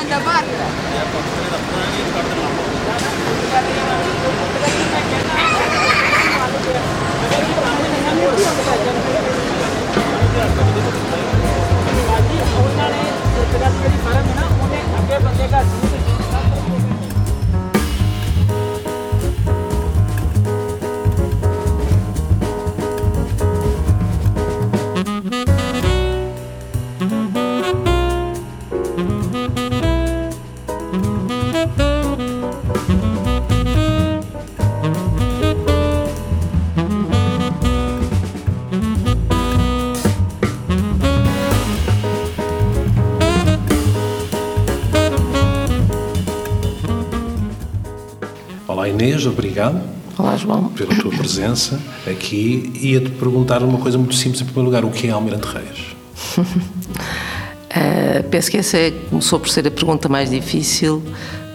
da barca. Firm है ना उन्हें अगले बंदे का Olá Inês, obrigado Olá, João. pela tua presença aqui. Ia-te perguntar uma coisa muito simples em primeiro lugar: o que é Almirante Reis? Uh, penso que essa é, começou por ser a pergunta mais difícil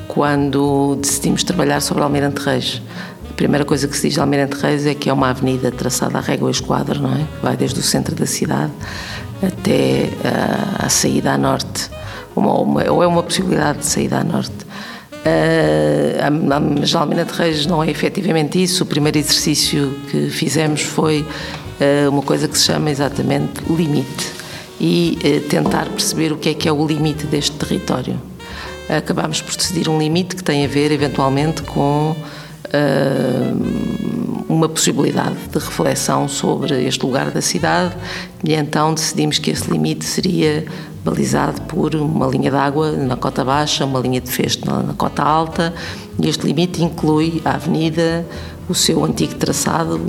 quando decidimos trabalhar sobre Almirante Reis. A primeira coisa que se diz de Almirante Reis é que é uma avenida traçada à régua e esquadra, não é? Vai desde o centro da cidade até uh, a saída a norte, uma, uma, ou é uma possibilidade de saída a norte. Uh, mas Almirante Reis não é efetivamente isso. O primeiro exercício que fizemos foi uh, uma coisa que se chama exatamente limite e uh, tentar perceber o que é que é o limite deste território. Acabámos por decidir um limite que tem a ver, eventualmente, com uma possibilidade de reflexão sobre este lugar da cidade e então decidimos que esse limite seria balizado por uma linha de água na cota baixa, uma linha de festo na, cota alta e este limite inclui a avenida, o seu antigo traçado,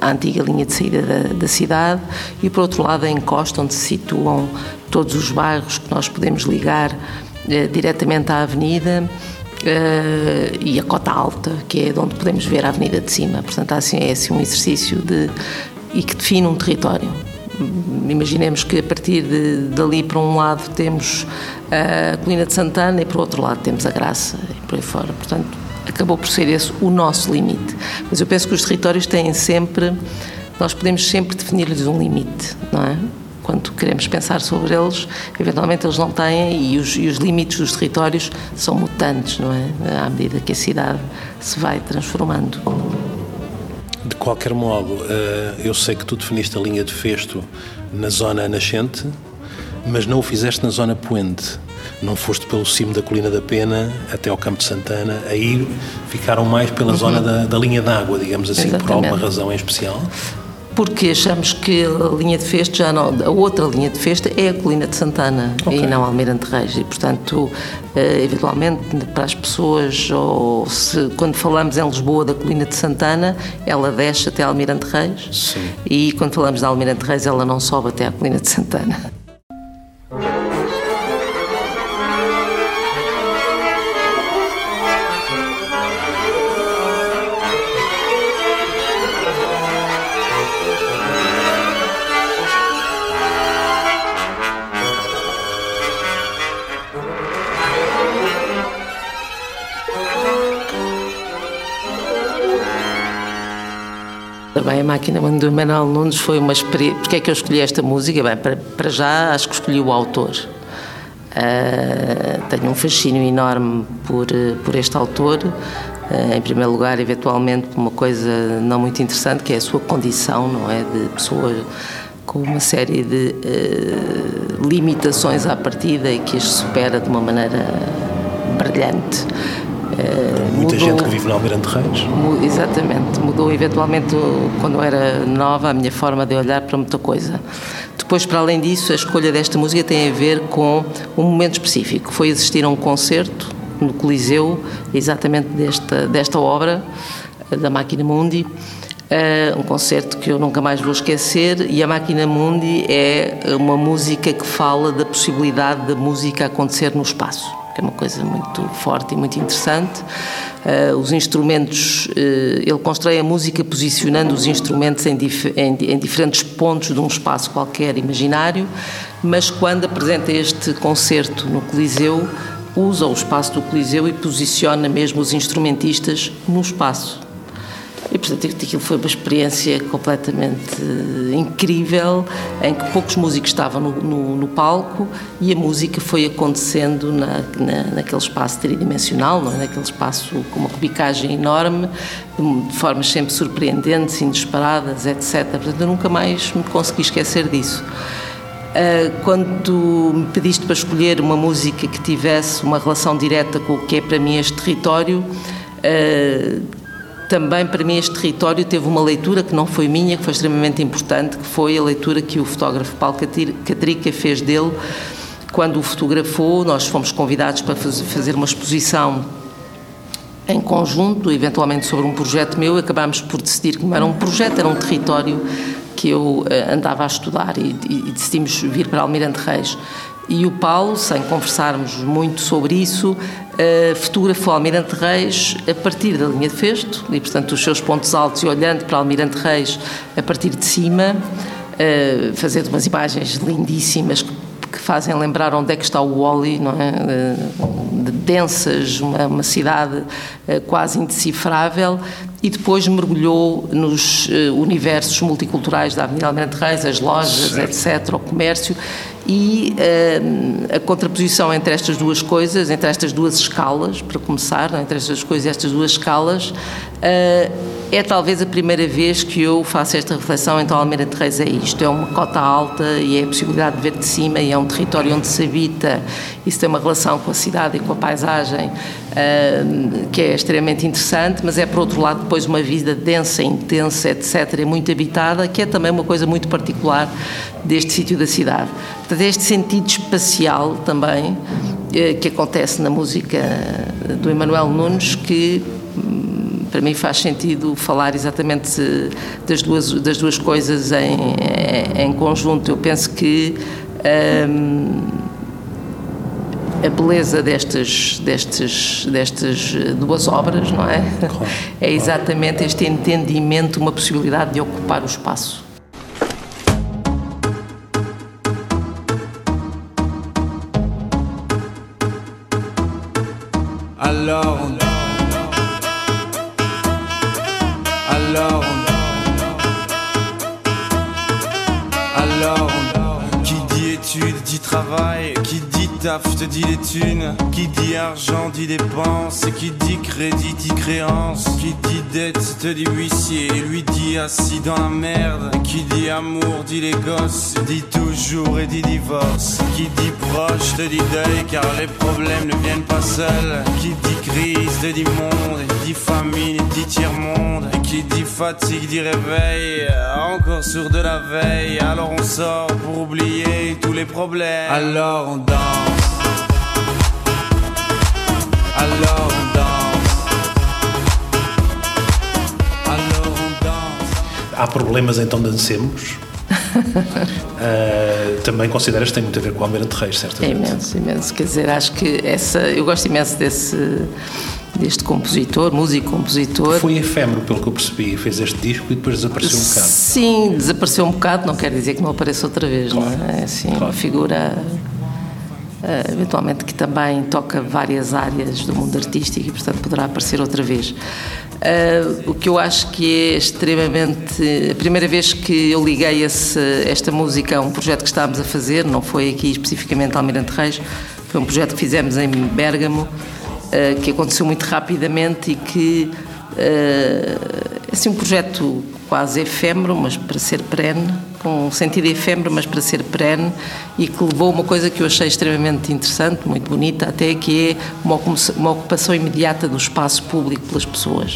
a antiga linha de saída da, da cidade e por outro lado a encosta onde se situam todos os bairros que nós podemos ligar eh, diretamente à avenida Uh, e a cota alta, que é de onde podemos ver a avenida de cima. Portanto, assim, é assim um exercício de e que define um território. Imaginemos que a partir de, dali para um lado temos a colina de Santana e para o outro lado temos a Graça e por aí fora. Portanto, acabou por ser esse o nosso limite. Mas eu penso que os territórios têm sempre, nós podemos sempre definir-lhes um limite, não é? quando queremos pensar sobre eles, eventualmente eles não têm e os, e os, limites dos territórios são mutantes, não é? À medida que a cidade se vai transformando. De qualquer modo, eh, eu sei que tu definiste a linha de festo na zona nascente, mas não o fizeste na zona poente. Não foste pelo cimo da Colina da Pena até ao Campo de Santana, aí ficaram mais pela uhum. zona da, da linha d'água, digamos assim, Exatamente. por alguma razão em especial? Porque achamos que a linha de festa já não, a outra linha de festa é a colina de Santana okay. e não Almirante Reis e portanto eh, eventualmente para as pessoas ou se quando falamos em Lisboa da colina de Santana ela desce até Almirante Reis Sim. e quando falamos de Almirante Reis ela não sobe até a colina de Santana máquina do Manuel Nunes foi uma experiência. Porquê é que eu escolhi esta música? Bem, para, para já acho que escolhi o autor. Uh, tenho um fascínio enorme por, por este autor. Uh, em primeiro lugar, eventualmente, por uma coisa não muito interessante, que é a sua condição, não é? De pessoa com uma série de uh, limitações à partida e que as supera de uma maneira brilhante. Uh, Muita mudou, gente que vive no Almirante Reis. Exatamente, mudou eventualmente quando era nova a minha forma de olhar para muita coisa. Depois, para além disso, a escolha desta música tem a ver com um momento específico. Foi assistir a um concerto no Coliseu, exatamente desta, desta obra, da Máquina Mundi. Uh, um concerto que eu nunca mais vou esquecer e a Máquina Mundi é uma música que fala da possibilidade da música acontecer no espaço que é uma coisa muito forte e muito interessante. Uh, os instrumentos, uh, ele constrói a música posicionando os instrumentos em, dif em, em, diferentes pontos de um espaço qualquer imaginário, mas quando apresenta este concerto no Coliseu, usa o espaço do Coliseu e posiciona mesmo os instrumentistas no espaço. E, portanto, aquilo foi uma experiência completamente incrível, em que poucos músicos estavam no, no, no palco e a música foi acontecendo na, na, naquele espaço tridimensional, não é? naquele espaço com uma cubicagem enorme, de formas sempre surpreendentes, inesperadas, etc. Portanto, eu nunca mais me consegui esquecer disso. Ah, quando me pediste para escolher uma música que tivesse uma relação direta com o que é para mim este território, ah, também para mim este território teve uma leitura que não foi minha, que foi extremamente importante, que foi a leitura que o fotógrafo Paulo Catrica fez dele quando o fotografou. Nós fomos convidados para fazer uma exposição em conjunto, eventualmente sobre um projeto meu, acabámos por decidir que não era um projeto, era um território que eu eh, andava a estudar e, e decidimos vir para Almirante Reis. E o Paulo, sem conversarmos muito sobre isso, uh, fotografou Almirante Reis a partir da linha de festo e, portanto, os seus pontos altos e olhando para Almirante Reis a partir de cima, uh, fazendo umas imagens lindíssimas que, fazem lembrar onde é que está o Wally, não é? Uh, de densas, uma, uma cidade quase indecifrável e depois mergulhou nos universos multiculturais da Avenida Almirante Reis, as lojas, certo. etc., o comércio, e uh, a contraposição entre estas duas coisas, entre estas duas escalas, para começar, não? entre estas coisas e estas duas escalas, uh, é talvez a primeira vez que eu faço esta reflexão, então Almirante Reis é isto, é uma cota alta e é a possibilidade de ver de cima e é um território onde se habita, isso tem uma relação com a cidade e com a paisagem uh, que é extremamente interessante, mas é por outro lado depois uma vida densa, intensa, etc., e muito habitada, que é também uma coisa muito particular deste sítio da cidade. Portanto, é este sentido espacial também uh, que acontece na música do Emanuel Nunes que hum, para mim faz sentido falar exatamente das duas, das duas coisas em, em, conjunto. Eu penso que hum, a beleza destas, destas, destas duas obras, não é? Claro, é exatamente este entendimento, uma possibilidade de ocupar o espaço. Alors, alors, taf te dit les thunes. Qui dit argent dit dépense. Qui dit crédit dit créance. Qui dit dette te dit huissier. Lui dit assis dans la merde. Qui dit amour dit les gosses. Dit toujours et dit divorce. Qui dit proche te dit deuil car les problèmes ne viennent pas seuls. Qui dit crise te dit monde. Dit famine dit tiers-monde. Qui dit fatigue dit réveil. Encore sur de la veille. Alors on sort pour oublier tous les problèmes. Alors on danse. Alors on danse. Alors on danse. Há problemas, então dancemos. Uh, também consideras que tem muito a ver com o Almirante Reis, certo? É imenso, imenso. Quer dizer, acho que essa. Eu gosto imenso desse deste compositor, músico-compositor. Foi efêmero, pelo que eu percebi, fez este disco e depois desapareceu um bocado. Sim, desapareceu um bocado, não quer dizer que não apareça outra vez, claro. não é? é assim, claro. uma figura eventualmente que também toca várias áreas do mundo artístico e, portanto, poderá aparecer outra vez. Uh, o que eu acho que é extremamente. A primeira vez que eu liguei esse, esta música a um projeto que estávamos a fazer, não foi aqui especificamente Almirante Reis, foi um projeto que fizemos em Bérgamo, uh, que aconteceu muito rapidamente e que. Uh, é assim, um projeto quase efêmero, mas para ser perene, com um sentido efêmero, mas para ser perene, e que levou uma coisa que eu achei extremamente interessante, muito bonita até, que é uma, ocupação imediata do espaço público pelas pessoas.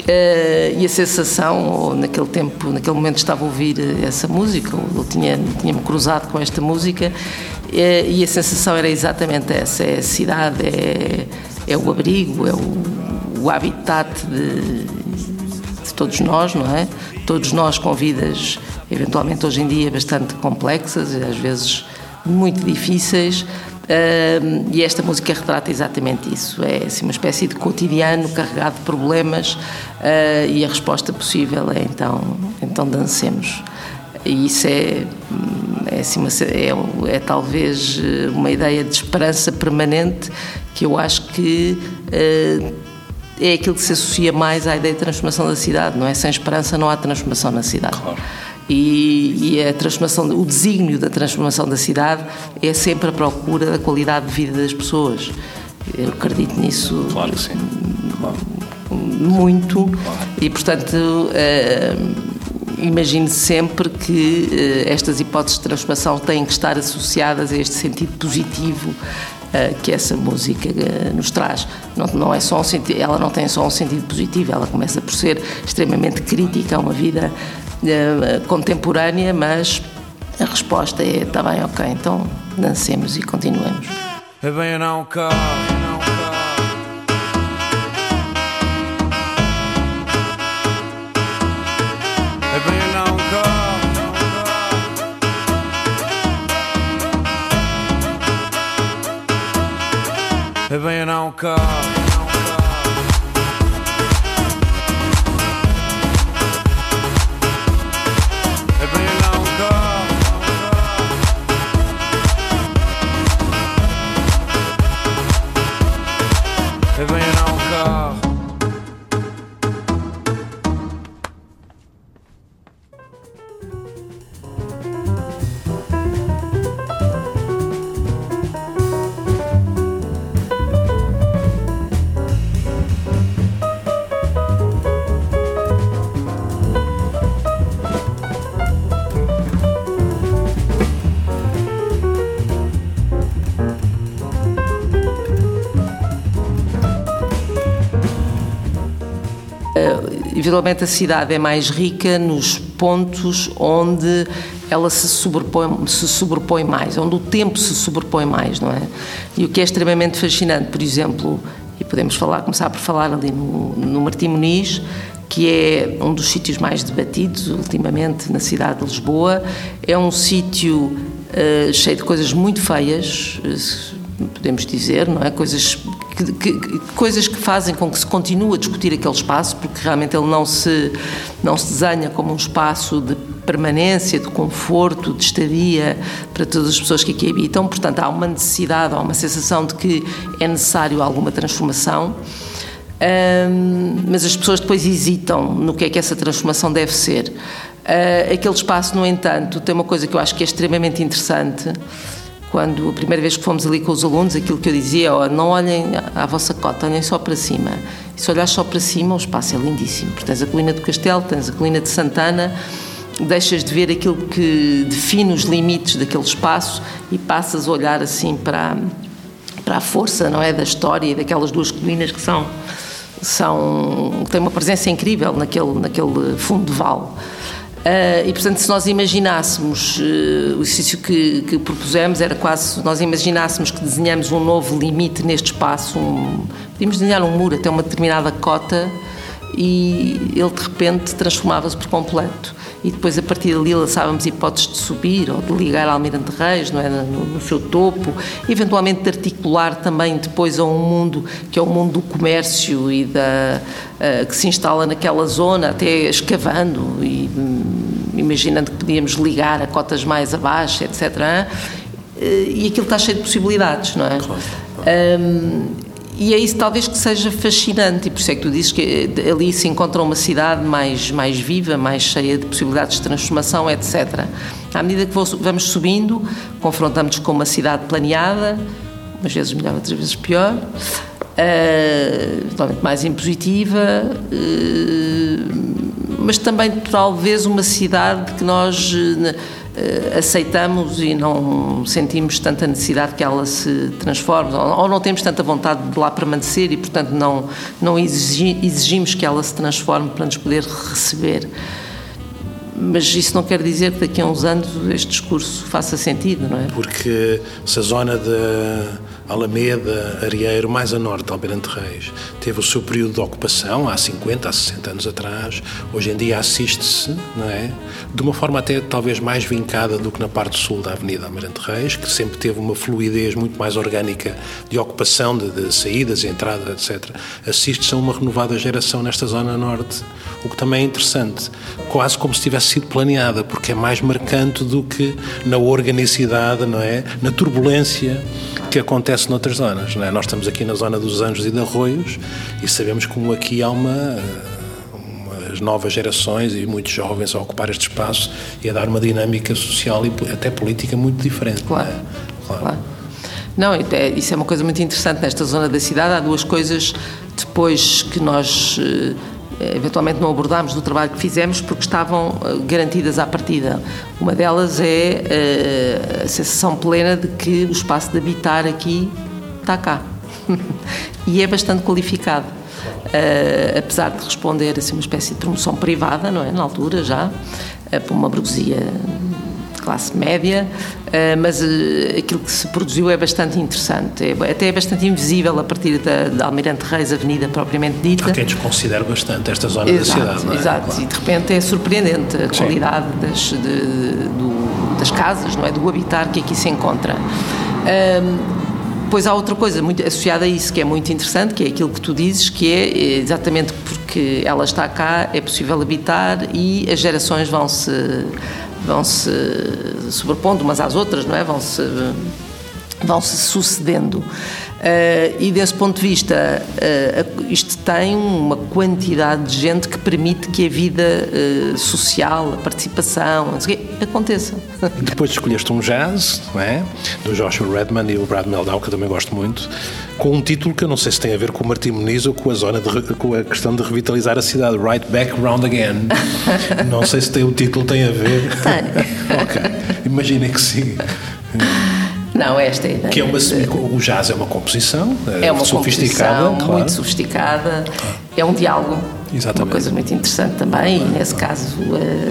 Uh, e a sensação, naquele tempo, naquele momento estava a ouvir essa música, eu tinha-me tinha cruzado com esta música, uh, e a sensação era exatamente essa: é a cidade, é, é o abrigo, é o, o habitat de, de todos nós, não é? Todos nós com vidas, eventualmente hoje em dia, bastante complexas, às vezes muito difíceis, e esta música retrata exatamente isso. É assim, uma espécie de cotidiano carregado de problemas uh, e a resposta possível é então, então dancemos. E isso é, é, assim, é, é, talvez uma ideia de esperança permanente que eu acho que uh, é aquilo que se associa mais à ideia de transformação da cidade, não é? Sem esperança não há transformação na cidade. Claro. E, e, a transformação, o desígnio da transformação da cidade é sempre a procura da qualidade de vida das pessoas. Eu acredito nisso. Claro que sim. Muito. Claro. E, portanto, uh, imagino sempre que uh, estas hipóteses de transformação têm que estar associadas a este sentido positivo uh, que essa música nos traz. Não, não é só um ela não tem só um sentido positivo, ela começa por ser extremamente crítica a uma vida contemporânea, mas a resposta é: está bem, ok, então dancemos e continuemos. É bem, não, cara. bem não cá. Eventualmente a cidade é mais rica nos pontos onde ela se sobrepõe, se sobrepõe mais, onde o tempo se sobrepõe mais, não é? E o que é extremamente fascinante, por exemplo, e podemos falar, começar por falar ali no, no Martim Muniz, que é um dos sítios mais debatidos ultimamente na cidade de Lisboa. É um sítio uh, cheio de coisas muito feias, podemos dizer, não é? Coisas que, que, coisas que fazem com que se continue a discutir aquele espaço, porque realmente ele não se, não se desenha como um espaço de permanência, de conforto, de estadia para todas as pessoas que aqui habitam. Portanto, há uma necessidade, há uma sensação de que é necessário alguma transformação. Um, mas as pessoas depois hesitam no que é que essa transformação deve ser. Uh, aquele espaço, no entanto, tem uma coisa que eu acho que é extremamente interessante, quando a primeira vez que fomos ali com os alunos, aquilo que eu dizia, oh, não olhem à vossa cota, olhem só para cima. E se olhar só para cima, o espaço é lindíssimo, porque tens a colina do Castelo, tens a colina de Santana, deixas de ver aquilo que define os limites daquele espaço e passas a olhar assim para, para a força, não é, da história e daquelas duas colinas que são são têm uma presença incrível naquele naquele fundo de vale. Uh, e, portanto, se nós imaginássemos, uh, o exercício que, que, propusemos era quase, se nós imaginássemos que desenhamos um novo limite neste espaço, um, podíamos desenhar um muro até uma determinada cota e ele, de repente, transformava-se por completo. E depois, a partir dali, lançávamos hipóteses de subir ou de ligar a Almirante Reis, não é? no, no seu topo, eventualmente de articular também depois a um mundo que é o mundo do comércio e da, uh, que se instala naquela zona, até escavando e imaginando que podíamos ligar a cotas mais abaixo, etc. E aquilo está cheio de possibilidades, não é? Claro. Um, e é isso talvez que seja fascinante, e por isso é que tu dizes que ali se encontra uma cidade mais, mais viva, mais cheia de possibilidades de transformação, etc. À medida que vamos subindo, confrontamos com uma cidade planeada, umas vezes melhor, outras vezes pior, uh, mais impositiva, uh, mas também talvez uma cidade que nós uh, aceitamos e não sentimos tanta necessidade que ela se transforme, ou, não temos tanta vontade de lá permanecer e, portanto, não, não exigi, exigimos que ela se transforme para nos poder receber. Mas isso não quer dizer que daqui a uns anos este discurso faça sentido, não é? Porque se a zona de Alameda, Arieiro, mais a norte Almirante Reis, teve o seu período de ocupação há 50, há 60 anos atrás. Hoje em dia assiste-se, não é? De uma forma até talvez mais vincada do que na parte sul da Avenida Almirante Reis, que sempre teve uma fluidez muito mais orgânica de ocupação, de, de saídas, entradas, etc. Assiste-se a uma renovada geração nesta zona norte, o que também é interessante, quase como se tivesse sido planeada, porque é mais marcante do que na organicidade, não é? Na turbulência que acontece noutras zonas. Não é? Nós estamos aqui na zona dos Anjos e de Arroios e sabemos como aqui há uma umas novas gerações e muitos jovens a ocupar este espaço e a dar uma dinâmica social e até política muito diferente. Claro. Não, é? claro. claro. Não, isso é uma coisa muito interessante. Nesta zona da cidade há duas coisas depois que nós eh, eventualmente não abordámos no trabalho que fizemos porque estavam eh, garantidas à partida. Uma delas é eh, a sensação plena de que o espaço de habitar aqui está cá. e é bastante qualificado. Apesar de responder a assim, uma espécie de promoção privada, não é? Na altura já, uh, por uma burguesia classe média, eh, mas eh, aquilo que se produziu é bastante interessante, é, até é bastante invisível a partir da, da Almirante Reis, Avenida propriamente dita. Quem desconsidera bastante esta zona exato, da cidade, não é? Exato, claro. e de repente é surpreendente a qualidade das, de, do, das casas, não é? Do habitar que aqui se encontra. Um, Pois há outra coisa muito associada a isso que é muito interessante, que é aquilo que tu dizes, que é exatamente porque ela está cá, é possível habitar e as gerações vão se vão se sobrepondo umas às outras, não é? Vão se vão se sucedendo. Uh, e desse ponto de vista, uh, isto tem uma quantidade de gente que permite que a vida uh, social, a participação, aconteça. Depois escolheste um jazz, não é? Do Joshua Redman e o Brad Meldau, que eu também gosto muito, com um título que eu não sei se tem a ver com o Martim Muniz ou com a, zona de, com a questão de revitalizar a cidade, Right Back Round Again. não sei se tem, o título tem a ver. Tem. ok, imaginem que sim. Não, esta é. Que é uma, o jazz é uma composição é uma sofisticada, composição claro. muito sofisticada, é um diálogo. Exatamente. Uma coisa muito interessante também, e nesse caso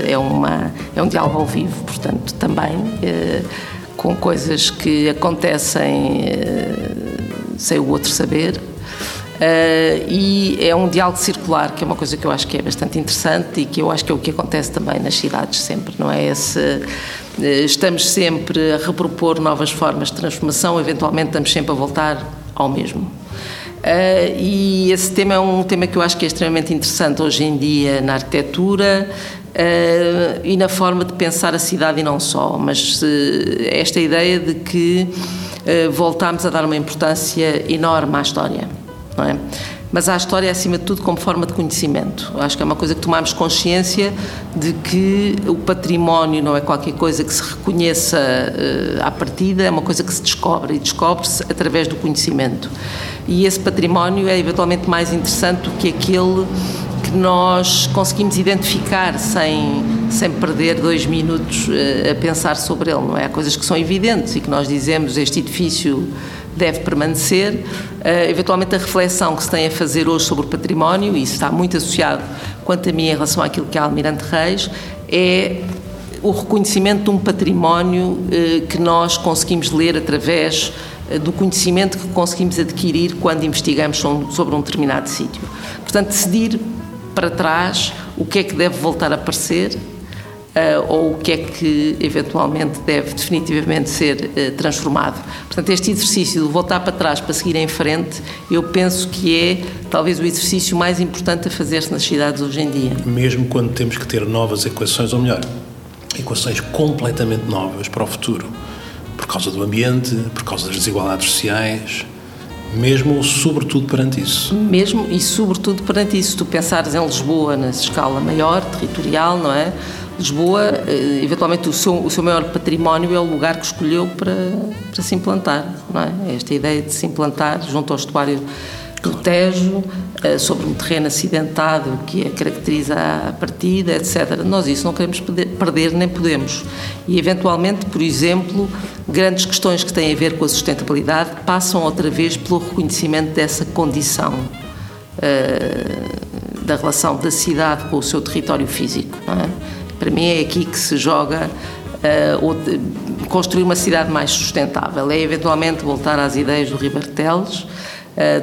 eh, é, uma, é um diálogo ao vivo, portanto, também eh, com coisas que acontecem eh, sem o outro saber. E é um diálogo circular, que é uma coisa que eu acho que é bastante interessante e que eu acho que é o que acontece também nas cidades sempre, não é? Esse eh, estamos sempre a repropor novas formas de transformação, eventualmente estamos sempre a voltar ao mesmo. Uh, e esse tema é um tema que eu acho que é extremamente interessante hoje em dia na arquitetura uh, e na forma de pensar a cidade e não só, mas uh, esta ideia de que voltamos a dar uma importância enorme à história, não é? mas à história acima de tudo como forma de conhecimento. Acho que é uma coisa que tomamos consciência de que o património não é qualquer coisa que se reconheça uh, à partida, é uma coisa que se descobre e descobre-se através do conhecimento. E esse património é eventualmente mais interessante do que aquele que nós conseguimos identificar sem, sem perder dois minutos uh, a pensar sobre ele, não é? Há coisas que são evidentes e que nós dizemos este edifício deve permanecer. Uh, eventualmente, a reflexão que se tem a fazer hoje sobre o património, e isso está muito associado, quanto a mim, em relação àquilo que é Almirante Reis, é o reconhecimento de um património uh, que nós conseguimos ler através uh, do conhecimento que conseguimos adquirir quando investigamos sobre um determinado sítio. Portanto, decidir para trás o que é que deve voltar a aparecer Uh, ou o que é que eventualmente deve definitivamente ser uh, transformado. Portanto, este exercício de voltar para trás para seguir em frente, eu penso que é talvez o exercício mais importante a fazer-se nas cidades hoje em dia. Mesmo quando temos que ter novas equações, ou melhor, equações completamente novas para o futuro, por causa do ambiente, por causa das desigualdades sociais, mesmo sobretudo perante isso. Mesmo e sobretudo perante isso. Tu pensares em Lisboa na escala maior, territorial, não é? Lisboa, eh, eventualmente, o seu, o seu maior património é o lugar que escolheu para, para se implantar, não é? Esta ideia de se implantar junto ao estuário do Tejo, sobre um terreno acidentado que a caracteriza a partida, etc. Nós isso não queremos perder, nem podemos. E, eventualmente, por exemplo, grandes questões que têm a ver com a sustentabilidade passam outra vez pelo reconhecimento dessa condição uh, da relação da cidade com o seu território físico. É? Para mim é aqui que se joga uh, construir uma cidade mais sustentável. É eventualmente voltar às ideias do Ribarteles,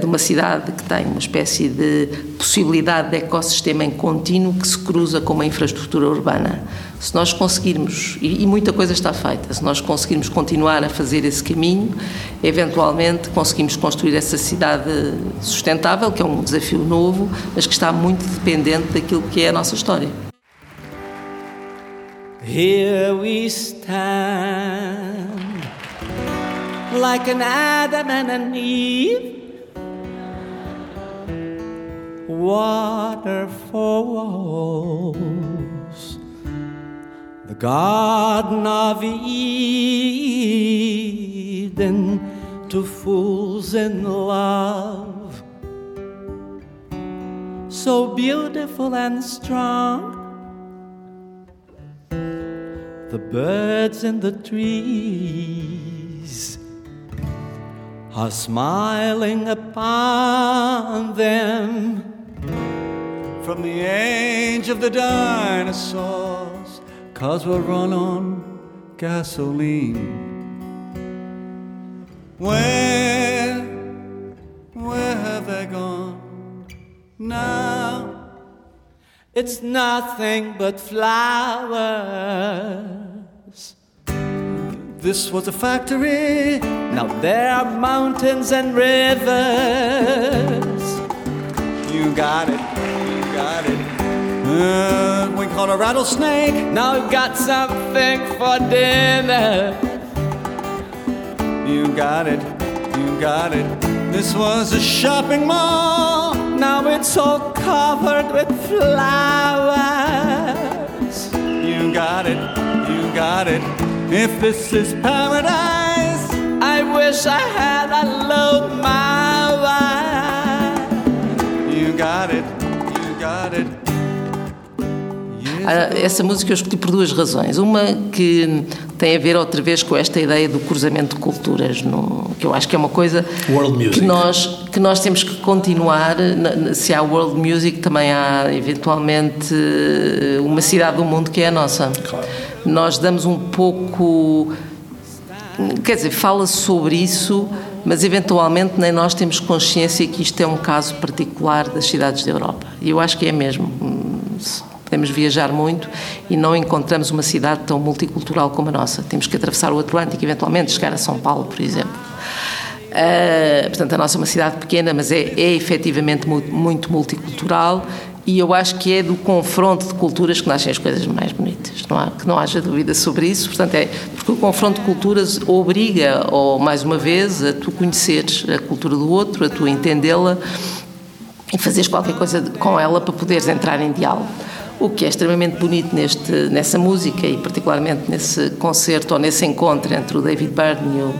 de uma cidade que tem uma espécie de possibilidade de ecossistema em contínuo que se cruza com uma infraestrutura urbana. Se nós conseguirmos, e, e muita coisa está feita, se nós conseguirmos continuar a fazer esse caminho, eventualmente conseguimos construir essa cidade sustentável, que é um desafio novo, mas que está muito dependente daquilo que é a nossa história. Here we stand, like an Adam and an Eve. Waterfalls, the Garden of Eden to fools in love, so beautiful and strong. The birds in the trees are smiling upon them from the age of the dinosaurs, cause we'll run on gasoline. Where, where have they gone now? It's nothing but flowers. This was a factory, now there are mountains and rivers. You got it, got it. Uh, we caught a rattlesnake, now we've got something for dinner. You got it, you got it. This was a shopping mall, now it's all covered with flowers. You got it, you got it. If this is paradise, I wish I had a low You got it, essa música eu escolhi por duas razões. Uma que tem a ver outra vez com esta ideia do cruzamento de culturas, no, que eu acho que é uma coisa que nós, que nós temos que continuar. Se há world music, também há eventualmente uma cidade do mundo que é a nossa. Claro. Nós damos um pouco. Quer dizer, fala sobre isso, mas eventualmente nem nós temos consciência que isto é um caso particular das cidades da Europa. E eu acho que é mesmo podemos viajar muito e não encontramos uma cidade tão multicultural como a nossa. Temos que atravessar o Atlântico, eventualmente chegar a São Paulo, por exemplo. Uh, portanto, a nossa é uma cidade pequena, mas é, é efetivamente muito multicultural e eu acho que é do confronto de culturas que nascem as coisas mais bonitas, não há, que não haja dúvida sobre isso. Portanto, é porque o confronto de culturas obriga, ou mais uma vez, a tu conheceres a cultura do outro, a tu entendê-la e fazeres qualquer coisa com ela para poderes entrar em diálogo. O que é extremamente bonito neste, nessa música e particularmente nesse concerto ou nesse encontro entre o David Byrne e o,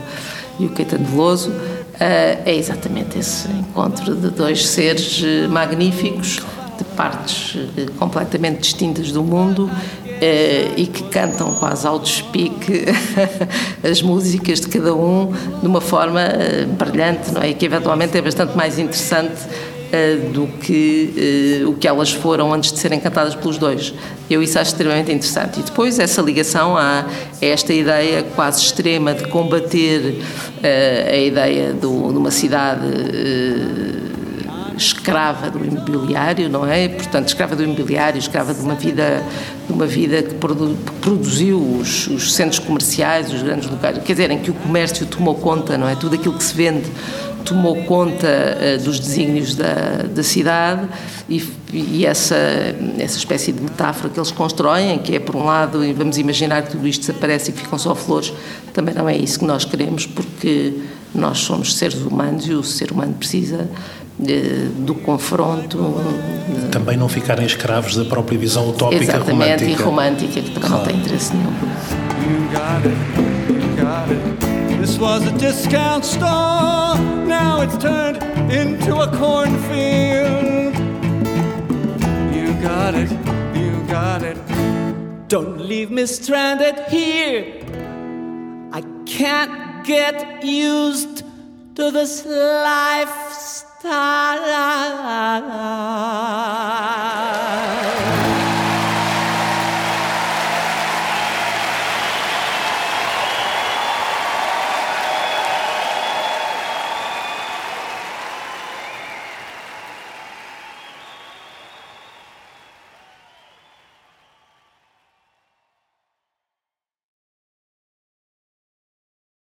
e o Caetano Veloso uh, é exatamente esse encontro de dois seres eh, magníficos de partes uh, completamente distintas do mundo e que cantam quase ao despique as músicas de cada um de uma forma brilhante, não é? E que eventualmente é bastante mais interessante do que uh, o que elas foram antes de serem cantadas pelos dois. Eu isso acho extremamente interessante. E depois essa ligação a, esta ideia quase extrema de combater uh, a ideia do, de uma cidade escrava do imobiliário, não é? Portanto, escrava do imobiliário, escrava de uma vida, de uma vida que, produ, produziu os, os, centros comerciais, os grandes locais, quer dizer, em que o comércio tomou conta, não é? Tudo aquilo que se vende tomou conta uh, dos desígnios da, da cidade e, e, essa, essa espécie de metáfora que eles constroem, que é, por um lado, vamos imaginar que tudo isto desaparece e ficam só flores, também não é isso que nós queremos, porque nós somos seres humanos e o ser humano precisa uh, do confronto. Também não ficarem escravos da própria visão utópica exatamente, romântica. e romântica, que também claro. não tem interesse nenhum. This was a discount store, now it's turned into a cornfield. You got it, you got it. Don't leave me stranded here. I can't get used to this lifestyle.